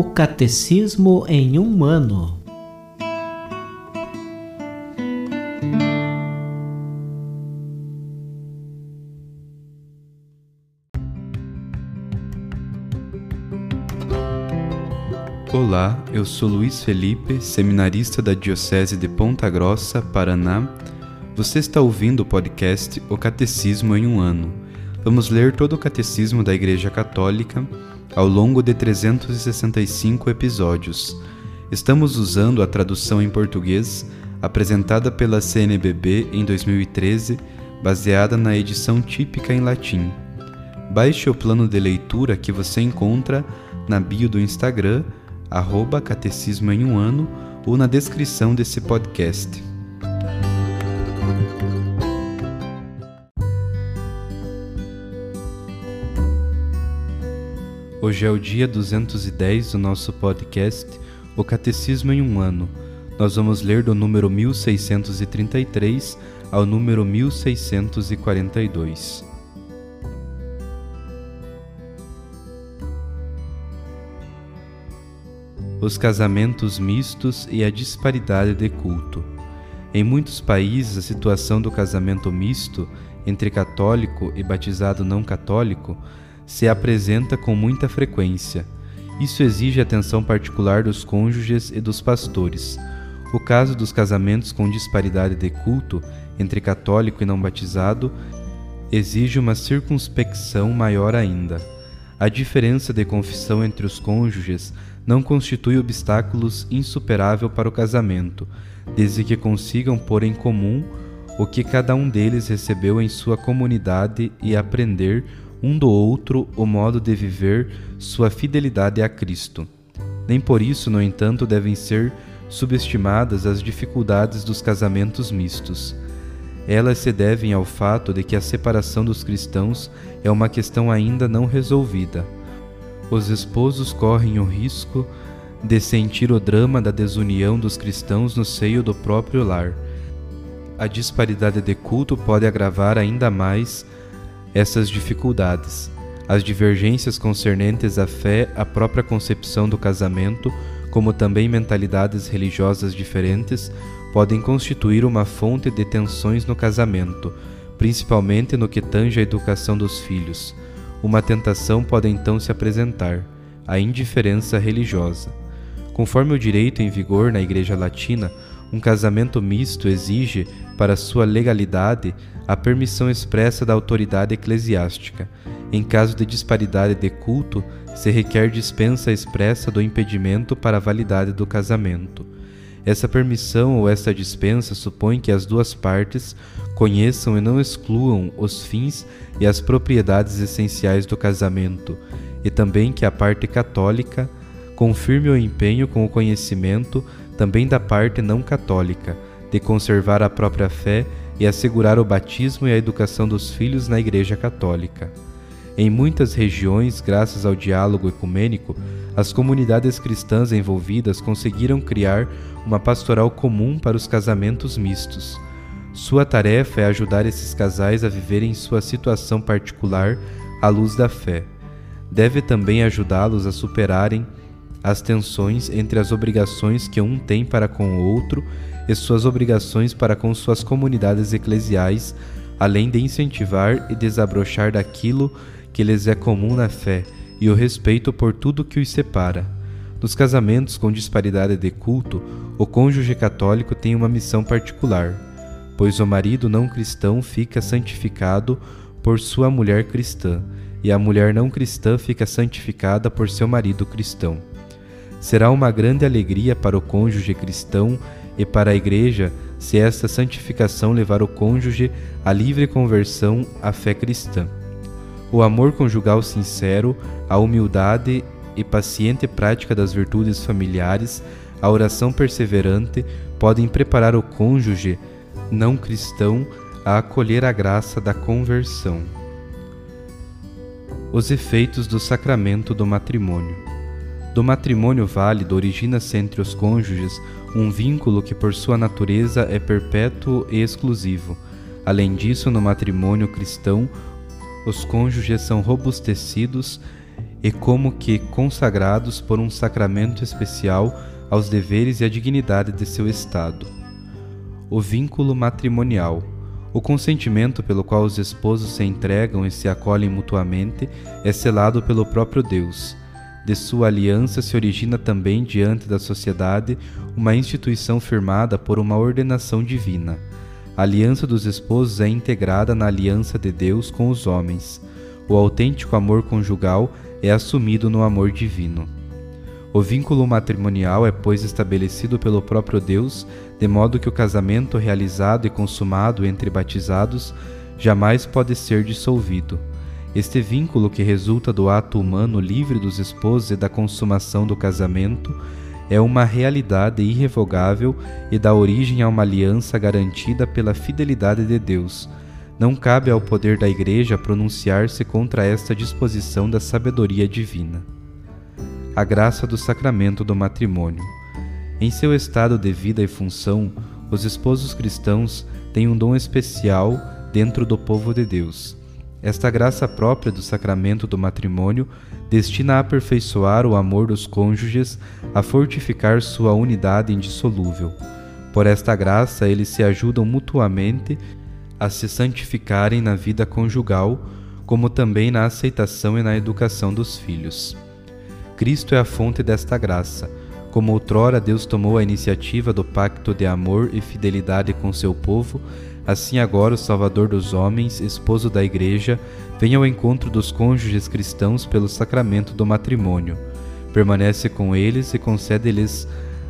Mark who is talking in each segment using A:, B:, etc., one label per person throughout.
A: O Catecismo em um ano.
B: Olá, eu sou Luiz Felipe, seminarista da Diocese de Ponta Grossa, Paraná. Você está ouvindo o podcast O Catecismo em um ano. Vamos ler todo o Catecismo da Igreja Católica ao longo de 365 episódios. Estamos usando a tradução em português apresentada pela CNBB em 2013, baseada na edição típica em latim. Baixe o plano de leitura que você encontra na bio do Instagram, arroba Catecismo em um ano, ou na descrição desse podcast. Hoje é o dia 210 do nosso podcast, O Catecismo em um Ano. Nós vamos ler do número 1633 ao número 1642. Os casamentos mistos e a disparidade de culto. Em muitos países, a situação do casamento misto entre católico e batizado não católico se apresenta com muita frequência. Isso exige atenção particular dos cônjuges e dos pastores. O caso dos casamentos com disparidade de culto entre católico e não batizado exige uma circunspecção maior ainda. A diferença de confissão entre os cônjuges não constitui obstáculos insuperável para o casamento, desde que consigam pôr em comum o que cada um deles recebeu em sua comunidade e aprender um do outro o modo de viver sua fidelidade a Cristo. Nem por isso, no entanto, devem ser subestimadas as dificuldades dos casamentos mistos. Elas se devem ao fato de que a separação dos cristãos é uma questão ainda não resolvida. Os esposos correm o risco de sentir o drama da desunião dos cristãos no seio do próprio lar. A disparidade de culto pode agravar ainda mais essas dificuldades, as divergências concernentes à fé, à própria concepção do casamento, como também mentalidades religiosas diferentes, podem constituir uma fonte de tensões no casamento, principalmente no que tange à educação dos filhos. Uma tentação pode então se apresentar, a indiferença religiosa. Conforme o direito em vigor na Igreja Latina, um casamento misto exige, para sua legalidade, a permissão expressa da autoridade eclesiástica. Em caso de disparidade de culto, se requer dispensa expressa do impedimento para a validade do casamento. Essa permissão ou esta dispensa supõe que as duas partes conheçam e não excluam os fins e as propriedades essenciais do casamento, e também que a parte católica confirme o empenho com o conhecimento também da parte não católica, de conservar a própria fé e assegurar o batismo e a educação dos filhos na Igreja Católica. Em muitas regiões, graças ao diálogo ecumênico, as comunidades cristãs envolvidas conseguiram criar uma pastoral comum para os casamentos mistos. Sua tarefa é ajudar esses casais a viverem sua situação particular à luz da fé. Deve também ajudá-los a superarem as tensões entre as obrigações que um tem para com o outro e suas obrigações para com suas comunidades eclesiais, além de incentivar e desabrochar daquilo que lhes é comum na fé e o respeito por tudo que os separa. Nos casamentos com disparidade de culto, o cônjuge católico tem uma missão particular, pois o marido não cristão fica santificado por sua mulher cristã, e a mulher não cristã fica santificada por seu marido cristão. Será uma grande alegria para o cônjuge cristão e para a Igreja se esta santificação levar o cônjuge à livre conversão à fé cristã. O amor conjugal sincero, a humildade e paciente prática das virtudes familiares, a oração perseverante podem preparar o cônjuge não cristão a acolher a graça da conversão. Os efeitos do sacramento do matrimônio. Do matrimônio válido origina-se entre os cônjuges um vínculo que, por sua natureza, é perpétuo e exclusivo. Além disso, no matrimônio cristão, os cônjuges são robustecidos e como que consagrados por um sacramento especial aos deveres e à dignidade de seu estado. O vínculo matrimonial. O consentimento pelo qual os esposos se entregam e se acolhem mutuamente é selado pelo próprio Deus. De sua aliança se origina também diante da sociedade uma instituição firmada por uma ordenação divina. A aliança dos esposos é integrada na aliança de Deus com os homens. O autêntico amor conjugal é assumido no amor divino. O vínculo matrimonial é, pois, estabelecido pelo próprio Deus, de modo que o casamento realizado e consumado entre batizados jamais pode ser dissolvido. Este vínculo, que resulta do ato humano livre dos esposos e da consumação do casamento, é uma realidade irrevogável e dá origem a uma aliança garantida pela fidelidade de Deus. Não cabe ao poder da Igreja pronunciar-se contra esta disposição da sabedoria divina a graça do sacramento do matrimônio. Em seu estado de vida e função, os esposos cristãos têm um dom especial dentro do povo de Deus. Esta graça própria do sacramento do matrimônio destina a aperfeiçoar o amor dos cônjuges, a fortificar sua unidade indissolúvel. Por esta graça, eles se ajudam mutuamente a se santificarem na vida conjugal, como também na aceitação e na educação dos filhos. Cristo é a fonte desta graça. Como outrora Deus tomou a iniciativa do pacto de amor e fidelidade com seu povo, assim agora o Salvador dos homens, esposo da Igreja, vem ao encontro dos cônjuges cristãos pelo sacramento do matrimônio. Permanece com eles e concede-lhes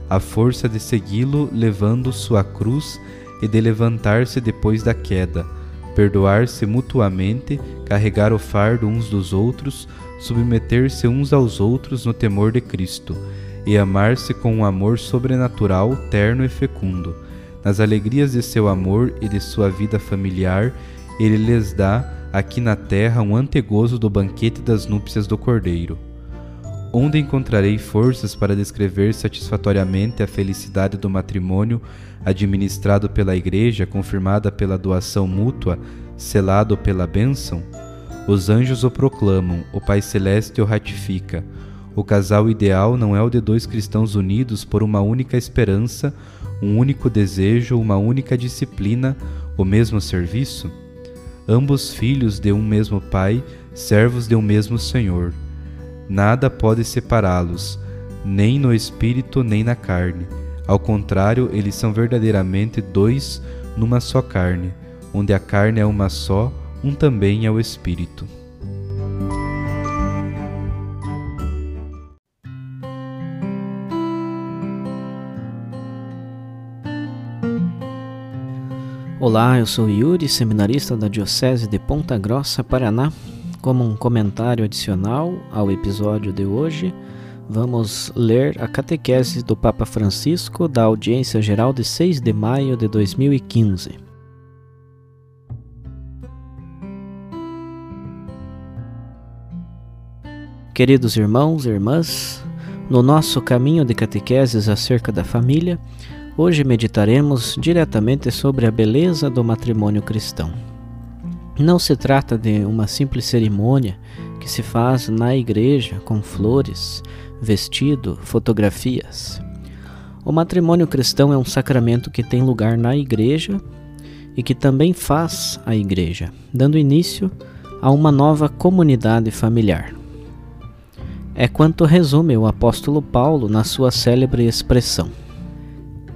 B: a força de segui-lo, levando sua cruz e de levantar-se depois da queda, perdoar-se mutuamente, carregar o fardo uns dos outros, submeter-se uns aos outros no temor de Cristo e amar-se com um amor sobrenatural, terno e fecundo. Nas alegrias de seu amor e de sua vida familiar, ele lhes dá aqui na terra um antegozo do banquete das núpcias do Cordeiro. Onde encontrarei forças para descrever satisfatoriamente a felicidade do matrimônio administrado pela Igreja, confirmada pela doação mútua, selado pela bênção? Os anjos o proclamam, o Pai Celeste o ratifica. O casal ideal não é o de dois cristãos unidos por uma única esperança, um único desejo, uma única disciplina, o mesmo serviço? Ambos filhos de um mesmo Pai, servos de um mesmo Senhor. Nada pode separá-los, nem no espírito nem na carne. Ao contrário, eles são verdadeiramente dois numa só carne, onde a carne é uma só, um também é o Espírito.
A: Olá, eu sou Yuri, seminarista da Diocese de Ponta Grossa, Paraná. Como um comentário adicional ao episódio de hoje, vamos ler a catequese do Papa Francisco da Audiência Geral de 6 de maio de 2015. Queridos irmãos e irmãs, no nosso caminho de catequeses acerca da família, hoje meditaremos diretamente sobre a beleza do matrimônio cristão. Não se trata de uma simples cerimônia que se faz na igreja com flores, vestido, fotografias. O matrimônio cristão é um sacramento que tem lugar na igreja e que também faz a igreja, dando início a uma nova comunidade familiar é quanto resume o apóstolo Paulo na sua célebre expressão.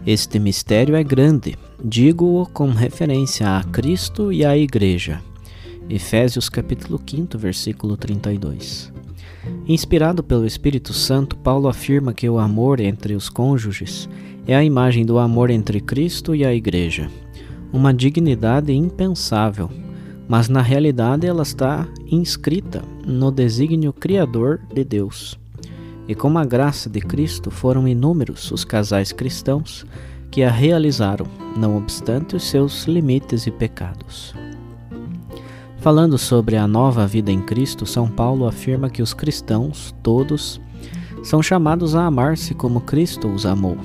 A: Este mistério é grande, digo-o com referência a Cristo e à Igreja. Efésios capítulo 5, versículo 32. Inspirado pelo Espírito Santo, Paulo afirma que o amor entre os cônjuges é a imagem do amor entre Cristo e a Igreja, uma dignidade impensável mas na realidade ela está inscrita no desígnio criador de Deus. E com a graça de Cristo foram inúmeros os casais cristãos que a realizaram, não obstante os seus limites e pecados. Falando sobre a nova vida em Cristo, São Paulo afirma que os cristãos, todos, são chamados a amar-se como Cristo os amou,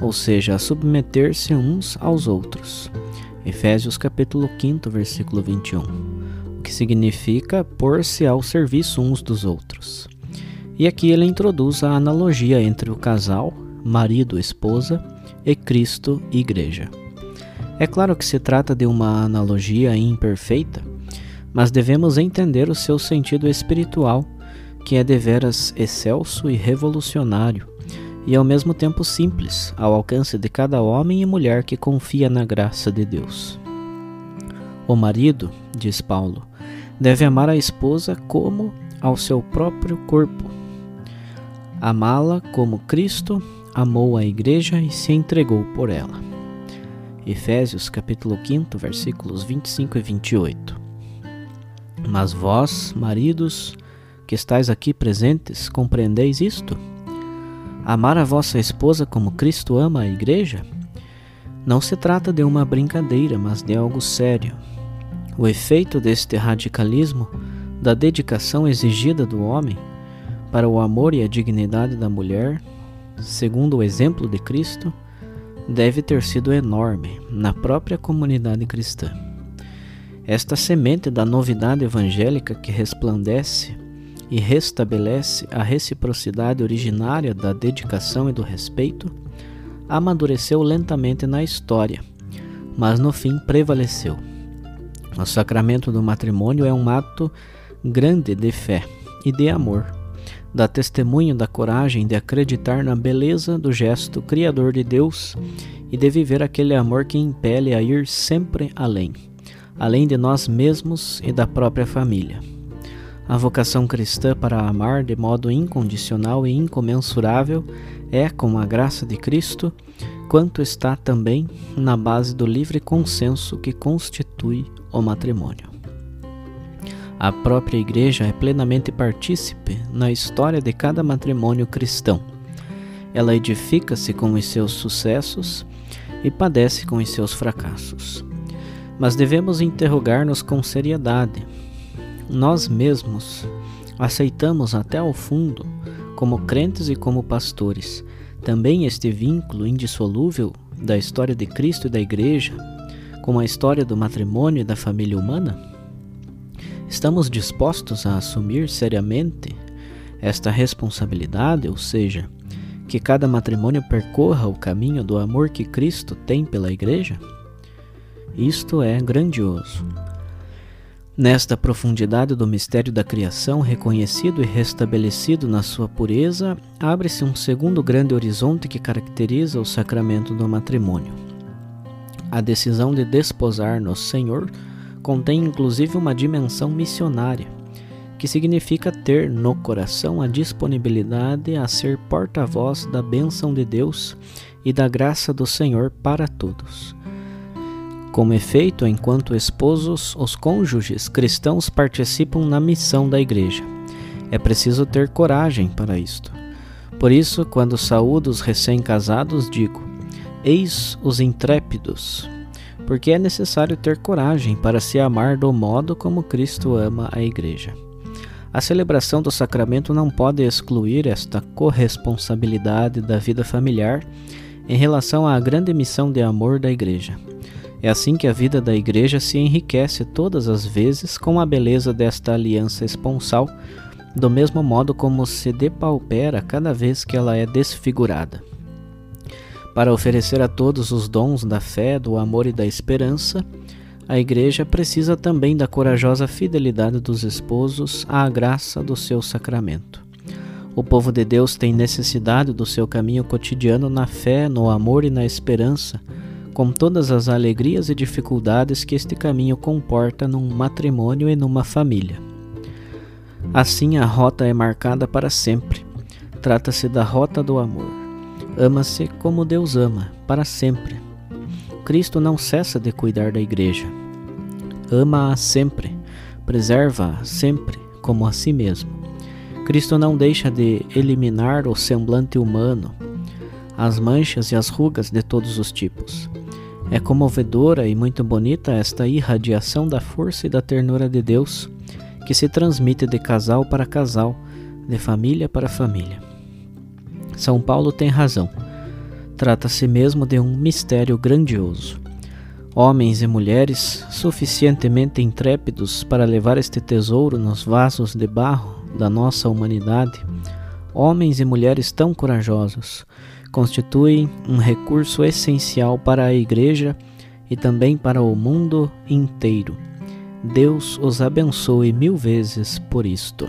A: ou seja, a submeter-se uns aos outros. Efésios capítulo 5, versículo 21, o que significa pôr-se ao serviço uns dos outros. E aqui ele introduz a analogia entre o casal, marido, esposa, e Cristo, igreja. É claro que se trata de uma analogia imperfeita, mas devemos entender o seu sentido espiritual, que é deveras excelso e revolucionário, e ao mesmo tempo simples, ao alcance de cada homem e mulher que confia na graça de Deus. O marido, diz Paulo, deve amar a esposa como ao seu próprio corpo. Amá-la como Cristo amou a igreja e se entregou por ela. Efésios capítulo 5, versículos 25 e 28. Mas vós, maridos, que estáis aqui presentes, compreendeis isto? Amar a vossa esposa como Cristo ama a igreja? Não se trata de uma brincadeira, mas de algo sério. O efeito deste radicalismo, da dedicação exigida do homem para o amor e a dignidade da mulher, segundo o exemplo de Cristo, deve ter sido enorme na própria comunidade cristã. Esta semente da novidade evangélica que resplandece e restabelece a reciprocidade originária da dedicação e do respeito, amadureceu lentamente na história, mas no fim prevaleceu. O sacramento do matrimônio é um ato grande de fé e de amor. Dá testemunho da coragem de acreditar na beleza do gesto criador de Deus e de viver aquele amor que impele a ir sempre além, além de nós mesmos e da própria família. A vocação cristã para amar de modo incondicional e incomensurável é, com a graça de Cristo, quanto está também na base do livre consenso que constitui o matrimônio. A própria Igreja é plenamente partícipe na história de cada matrimônio cristão. Ela edifica-se com os seus sucessos e padece com os seus fracassos. Mas devemos interrogar-nos com seriedade. Nós mesmos aceitamos até ao fundo, como crentes e como pastores, também este vínculo indissolúvel da história de Cristo e da Igreja com a história do matrimônio e da família humana? Estamos dispostos a assumir seriamente esta responsabilidade, ou seja, que cada matrimônio percorra o caminho do amor que Cristo tem pela Igreja? Isto é grandioso. Nesta profundidade do mistério da criação, reconhecido e restabelecido na sua pureza, abre-se um segundo grande horizonte que caracteriza o sacramento do matrimônio a decisão de desposar no Senhor contém inclusive uma dimensão missionária, que significa ter no coração a disponibilidade a ser porta-voz da bênção de Deus e da graça do Senhor para todos. Como efeito, enquanto esposos, os cônjuges cristãos participam na missão da Igreja. É preciso ter coragem para isto. Por isso, quando saúdo os recém-casados, digo: Eis os intrépidos, porque é necessário ter coragem para se amar do modo como Cristo ama a Igreja. A celebração do sacramento não pode excluir esta corresponsabilidade da vida familiar em relação à grande missão de amor da Igreja. É assim que a vida da Igreja se enriquece todas as vezes com a beleza desta aliança esponsal, do mesmo modo como se depaupera cada vez que ela é desfigurada. Para oferecer a todos os dons da fé, do amor e da esperança, a Igreja precisa também da corajosa fidelidade dos esposos à graça do seu sacramento. O povo de Deus tem necessidade do seu caminho cotidiano na fé, no amor e na esperança, com todas as alegrias e dificuldades que este caminho comporta num matrimônio e numa família. Assim, a rota é marcada para sempre. Trata-se da rota do amor. Ama-se como Deus ama, para sempre. Cristo não cessa de cuidar da igreja. Ama-a sempre, preserva-a sempre como a si mesmo. Cristo não deixa de eliminar o semblante humano, as manchas e as rugas de todos os tipos. É comovedora e muito bonita esta irradiação da força e da ternura de Deus que se transmite de casal para casal, de família para família. São Paulo tem razão. Trata-se mesmo de um mistério grandioso. Homens e mulheres suficientemente intrépidos para levar este tesouro nos vasos de barro da nossa humanidade homens e mulheres tão corajosos, constituem um recurso essencial para a Igreja e também para o mundo inteiro. Deus os abençoe mil vezes por isto.